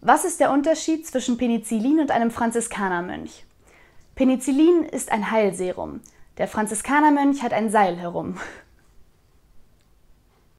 Was ist der Unterschied zwischen Penicillin und einem Franziskanermönch? Penicillin ist ein Heilserum. Der Franziskanermönch hat ein Seil herum.